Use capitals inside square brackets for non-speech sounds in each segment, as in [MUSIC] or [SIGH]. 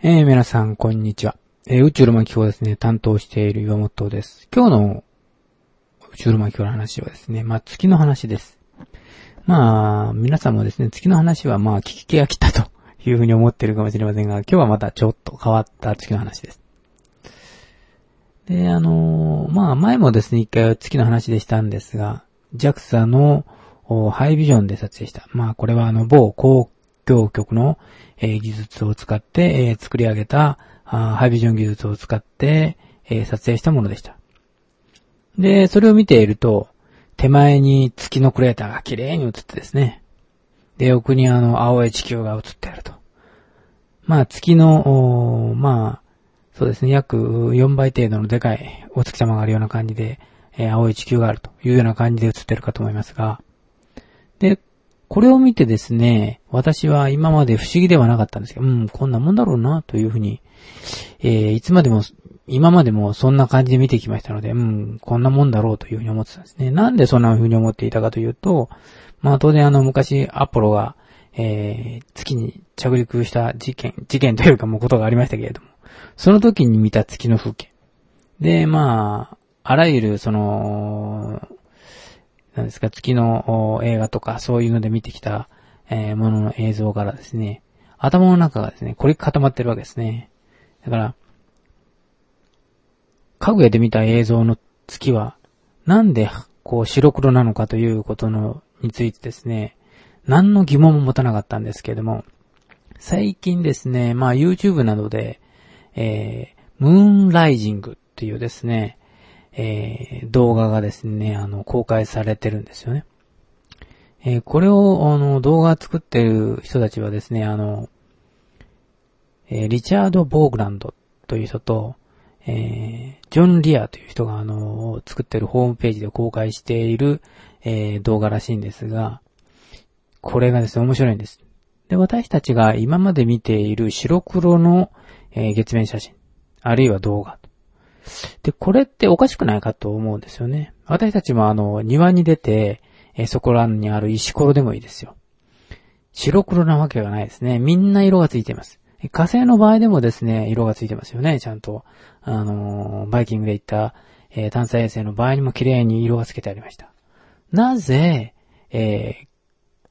えー、皆さん、こんにちは。えー、宇宙の巻きをですね、担当している岩本です。今日の宇宙の巻きの話はですね、まあ、月の話です。まあ、皆さんもですね、月の話はまあ、聞き気が来たと [LAUGHS] いうふうに思ってるかもしれませんが、今日はまたちょっと変わった月の話です。で、あのー、まあ、前もですね、一回月の話でしたんですが、JAXA のハイビジョンで撮影した。まあ、これはあの、某公共局の、え、技術を使って、え、作り上げたあハイビジョン技術を使って、え、撮影したものでした。で、それを見ていると、手前に月のクレーターが綺麗に映ってですね。で、奥にあの、青い地球が映っていると。まあ、月の、まあ、そうですね、約4倍程度のでかいお月様があるような感じで、えー、青い地球があるというような感じで映ってるかと思いますが、で、これを見てですね、私は今まで不思議ではなかったんですけど、うん、こんなもんだろうな、というふうに、えー、いつまでも、今までもそんな感じで見てきましたので、うん、こんなもんだろうというふうに思ってたんですね。なんでそんなふうに思っていたかというと、まあ当然あの昔アポロが、えー、月に着陸した事件、事件というかもうことがありましたけれども、その時に見た月の風景。で、まあ、あらゆるその、なんですか、月の映画とかそういうので見てきた、えー、ものの映像からですね、頭の中がですね、これ固まってるわけですね。だから、家具屋で見た映像の月は、なんで、こう、白黒なのかということの、についてですね、何の疑問も持たなかったんですけれども、最近ですね、まあ YouTube などで、えー、ムーンライジングっていうですね、えー、動画がですね、あの、公開されてるんですよね。えー、これを、あの、動画作ってる人たちはですね、あの、えー、リチャード・ボーグランドという人と、えー、ジョン・リアという人が、あの、作ってるホームページで公開している、えー、動画らしいんですが、これがですね、面白いんです。で、私たちが今まで見ている白黒の、えー、月面写真、あるいは動画、で、これっておかしくないかと思うんですよね。私たちもあの、庭に出て、えそこらにある石ころでもいいですよ。白黒なわけがないですね。みんな色がついています。火星の場合でもですね、色がついてますよね、ちゃんと。あのー、バイキングで行った、えー、探査衛星の場合にも綺麗に色がつけてありました。なぜ、えー、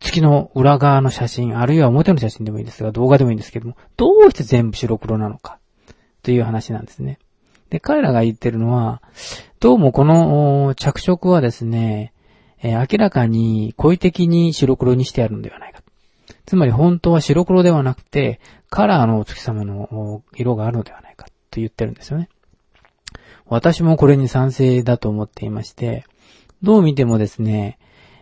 月の裏側の写真、あるいは表の写真でもいいですが、動画でもいいんですけども、どうして全部白黒なのか、という話なんですね。で、彼らが言ってるのは、どうもこの着色はですね、えー、明らかに故意的に白黒にしてあるのではないか。つまり本当は白黒ではなくて、カラーのお月様の色があるのではないかと言ってるんですよね。私もこれに賛成だと思っていまして、どう見てもですね、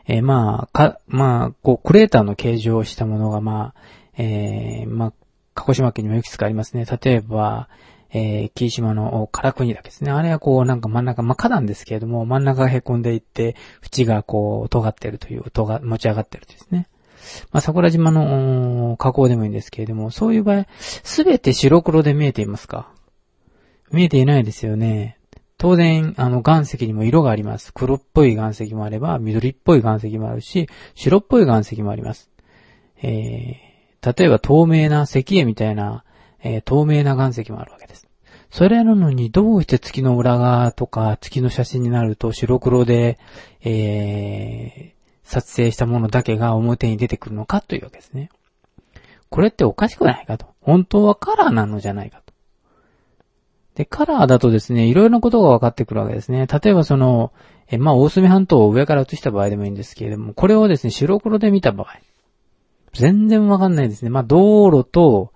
えー、まあ、か、まあ、こう、クレーターの形状をしたものが、まあ、えー、まあ、鹿児島県にもいくつかありますね。例えば、えー、霧島の唐国岳ですね。あれはこう、なんか真ん中、まあ、花壇ですけれども、真ん中が凹んでいって、縁がこう、尖ってるという、尖、持ち上がってるですね。まあ、桜島の河口でもいいんですけれども、そういう場合、すべて白黒で見えていますか？見えていないですよね。当然、あの、岩石にも色があります。黒っぽい岩石もあれば、緑っぽい岩石もあるし、白っぽい岩石もあります。えー、例えば透明な石英みたいな、えー、透明な岩石もあるわけです。それなのにどうして月の裏側とか月の写真になると白黒で、えー、撮影したものだけが表に出てくるのかというわけですね。これっておかしくないかと。本当はカラーなのじゃないかと。で、カラーだとですね、いろいろなことが分かってくるわけですね。例えばその、え、まあ、大隅半島を上から映した場合でもいいんですけれども、これをですね、白黒で見た場合、全然わかんないですね。まあ、道路と、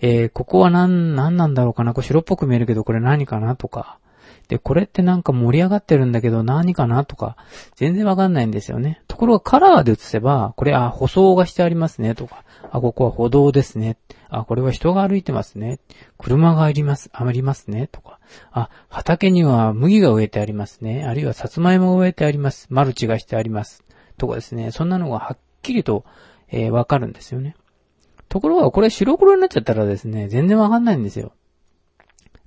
えー、ここはなん、なんなんだろうかな、これ白っぽく見えるけどこれ何かな？とか。で、これってなんか盛り上がってるんだけど何かな？とか、全然わかんないんですよね。ところがカラーで映せば、これ、あ、舗装がしてありますね、とか。あ、ここは歩道ですね。あ、これは人が歩いてますね。車があります、ありますね、とか。あ、畑には麦が植えてありますね。あるいはさつまいも植えてあります。マルチがしてあります。とかですね。そんなのがはっきりと、えー、わかるんですよね。ところがこれ白黒になっちゃったらですね、全然わかんないんですよ。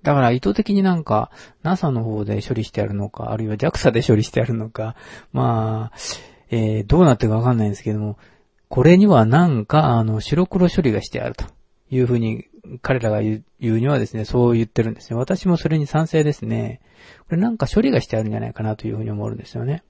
だから意図的になんか NASA の方で処理してあるのか、あるいは JAXA で処理してあるのか、まあ、えー、どうなってるかわかんないんですけども、これにはなんかあの白黒処理がしてあるというふうに彼らが言うにはですね、そう言ってるんですね。私もそれに賛成ですね。これなんか処理がしてあるんじゃないかなというふうに思うんですよね。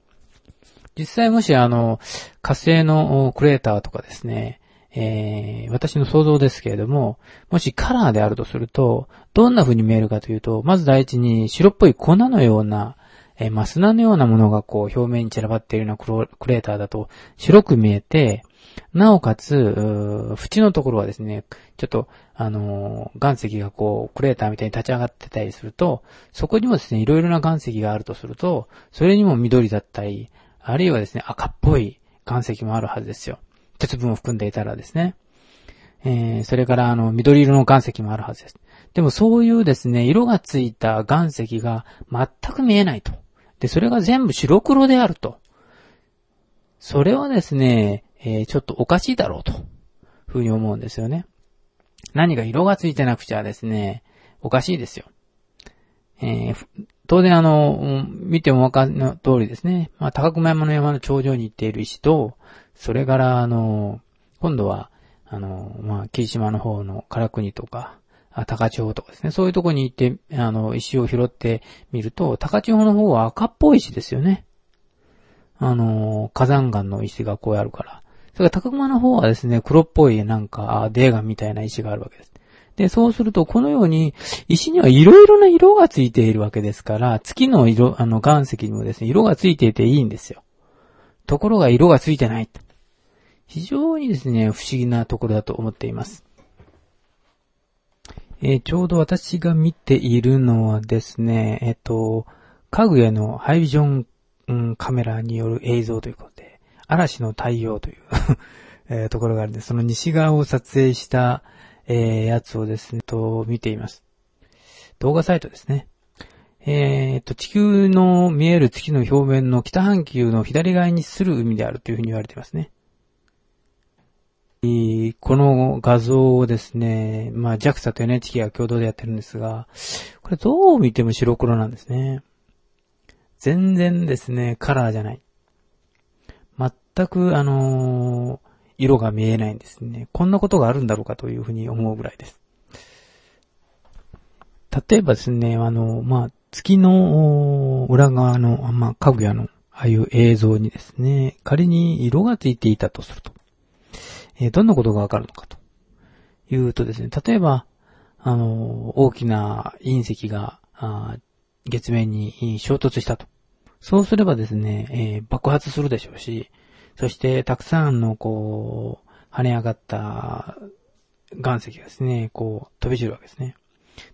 実際もしあの、火星のクレーターとかですね、えー、私の想像ですけれども、もしカラーであるとすると、どんな風に見えるかというと、まず第一に白っぽい粉のような、えー、マスナのようなものがこう表面に散らばっているようなクレーターだと白く見えて、なおかつ、縁のところはですね、ちょっと、あのー、岩石がこう、クレーターみたいに立ち上がってたりすると、そこにもですね、いろいろな岩石があるとすると、それにも緑だったり、あるいはですね、赤っぽい岩石もあるはずですよ。鉄分を含んでいたらですね。えー、それからあの、緑色の岩石もあるはずです。でもそういうですね、色がついた岩石が全く見えないと。で、それが全部白黒であると。それはですね、えー、ちょっとおかしいだろうと、ふうに思うんですよね。何か色がついてなくちゃですね、おかしいですよ。えー、当然あの、見てもわかる通りですね。まあ、高熊山の山の頂上に行っている石と、それからあの、今度は、あの、まあ、霧島の方の唐国とか、高千穂とかですね。そういうとこに行って、あの、石を拾ってみると、高千穂の方は赤っぽい石ですよね。あの、火山岩の石がこうあるから。それから高熊の方はですね、黒っぽいなんか、デーガンみたいな石があるわけです。で、そうすると、このように、石にはいろいろな色がついているわけですから、月の色、あの、岩石にもですね、色がついていていいんですよ。ところが色がついてない。非常にですね、不思議なところだと思っています。えー、ちょうど私が見ているのはですね、えっ、ー、と、家具へのハイビジョン、うん、カメラによる映像ということで、嵐の太陽という [LAUGHS] えー、ところがあるんで、その西側を撮影した、え、やつをですね、と、見ています。動画サイトですね。えー、と、地球の見える月の表面の北半球の左側にする海であるというふうに言われていますね。この画像をですね、まあ JAXA と NHK が共同でやってるんですが、これどう見ても白黒なんですね。全然ですね、カラーじゃない。全く、あのー、色が見えないんですね。こんなことがあるんだろうかというふうに思うぐらいです。例えばですね、あの、まあ、月の裏側の、まあ、家具屋の、ああいう映像にですね、仮に色がついていたとすると、えー、どんなことがわかるのかというとですね、例えば、あの、大きな隕石が、月面に衝突したと。そうすればですね、えー、爆発するでしょうし、そしてたくさんのこう、跳ね上がった岩石がですね、こう、飛び散るわけですね。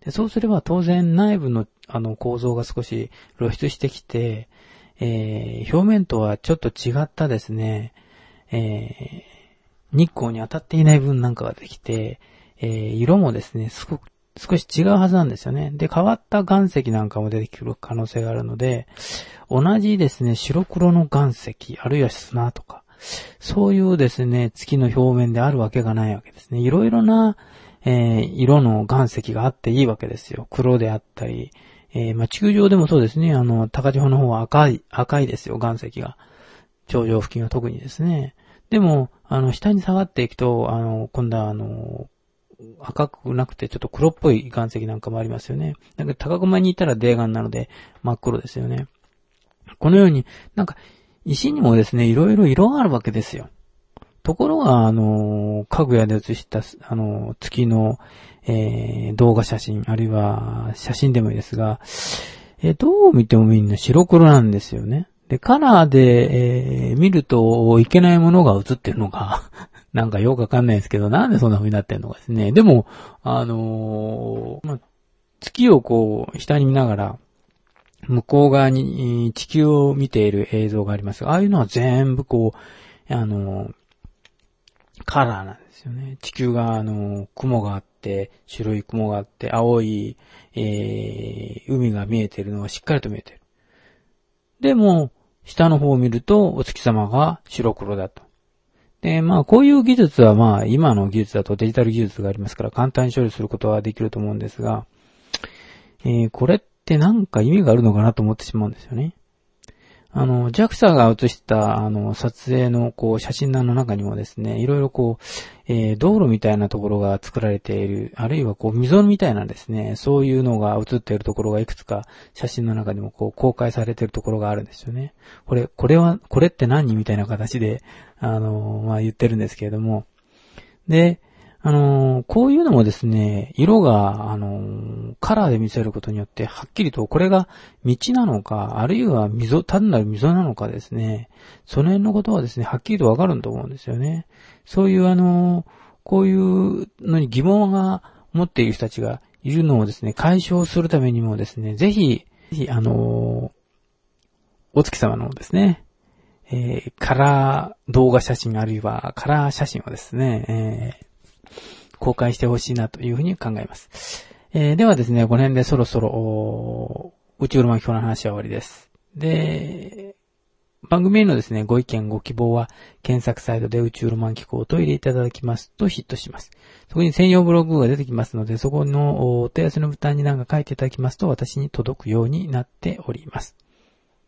でそうすれば当然内部のあの構造が少し露出してきて、えー、表面とはちょっと違ったですね、え、日光に当たっていない分なんかができて、えー、色もですね、すごく少し違うはずなんですよね。で、変わった岩石なんかも出てくる可能性があるので、同じですね、白黒の岩石、あるいは砂とか、そういうですね、月の表面であるわけがないわけですね。いろいろな、えー、色の岩石があっていいわけですよ。黒であったり、えー、まあ、地球上でもそうですね、あの、高千穂の方は赤い、赤いですよ、岩石が。頂上付近は特にですね。でも、あの、下に下がっていくと、あの、今度はあの、赤くなくてちょっと黒っぽい岩石なんかもありますよね。だけど高熊にいたら泥岩なので真っ黒ですよね。このように、なんか、石にもですね、いろいろ色があるわけですよ。ところが、あの、家具屋で写した、あの、月の、えー、動画写真、あるいは写真でもいいですが、えー、どう見てもみんな白黒なんですよね。で、カラーで、えー、見るといけないものが映ってるのが [LAUGHS] なんかよくわかんないですけど、なんでそんな風になってんのかですね。でも、あのー、ま、月をこう、下に見ながら、向こう側に地球を見ている映像があります、ああいうのは全部こう、あのー、カラーなんですよね。地球が、あのー、雲があって、白い雲があって、青い、えー、海が見えてるのがしっかりと見えてる。でも、下の方を見ると、お月様が白黒だと。で、まあ、こういう技術はまあ、今の技術だとデジタル技術がありますから簡単に処理することはできると思うんですが、えー、これってなんか意味があるのかなと思ってしまうんですよね。あの、JAXA が写した、あの、撮影の、こう、写真の中にもですね、いろいろこう、えー、道路みたいなところが作られている、あるいはこう、溝みたいなですね、そういうのが写っているところがいくつか、写真の中にもこう、公開されているところがあるんですよね。これ、これは、これって何みたいな形で、あの、まあ、言ってるんですけれども、で、あのー、こういうのもですね、色が、あのー、カラーで見せることによって、はっきりとこれが道なのか、あるいは溝、単なる溝なのかですね、その辺のことはですね、はっきりとわかると思うんですよね。そういうあのー、こういうのに疑問が持っている人たちがいるのをですね、解消するためにもですね、ぜひ、ぜひ、あのお月様のですね、えー、カラー動画写真あるいはカラー写真をですね、えー公開してほしいなというふうに考えます。えー、ではですね、この辺でそろそろ、宇宙ロマン機構の話は終わりです。で、番組へのですね、ご意見、ご希望は、検索サイトで宇宙ロマン機構と入れていただきますとヒットします。そこに専用ブログが出てきますので、そこのお手合わせのボタンに何か書いていただきますと、私に届くようになっております。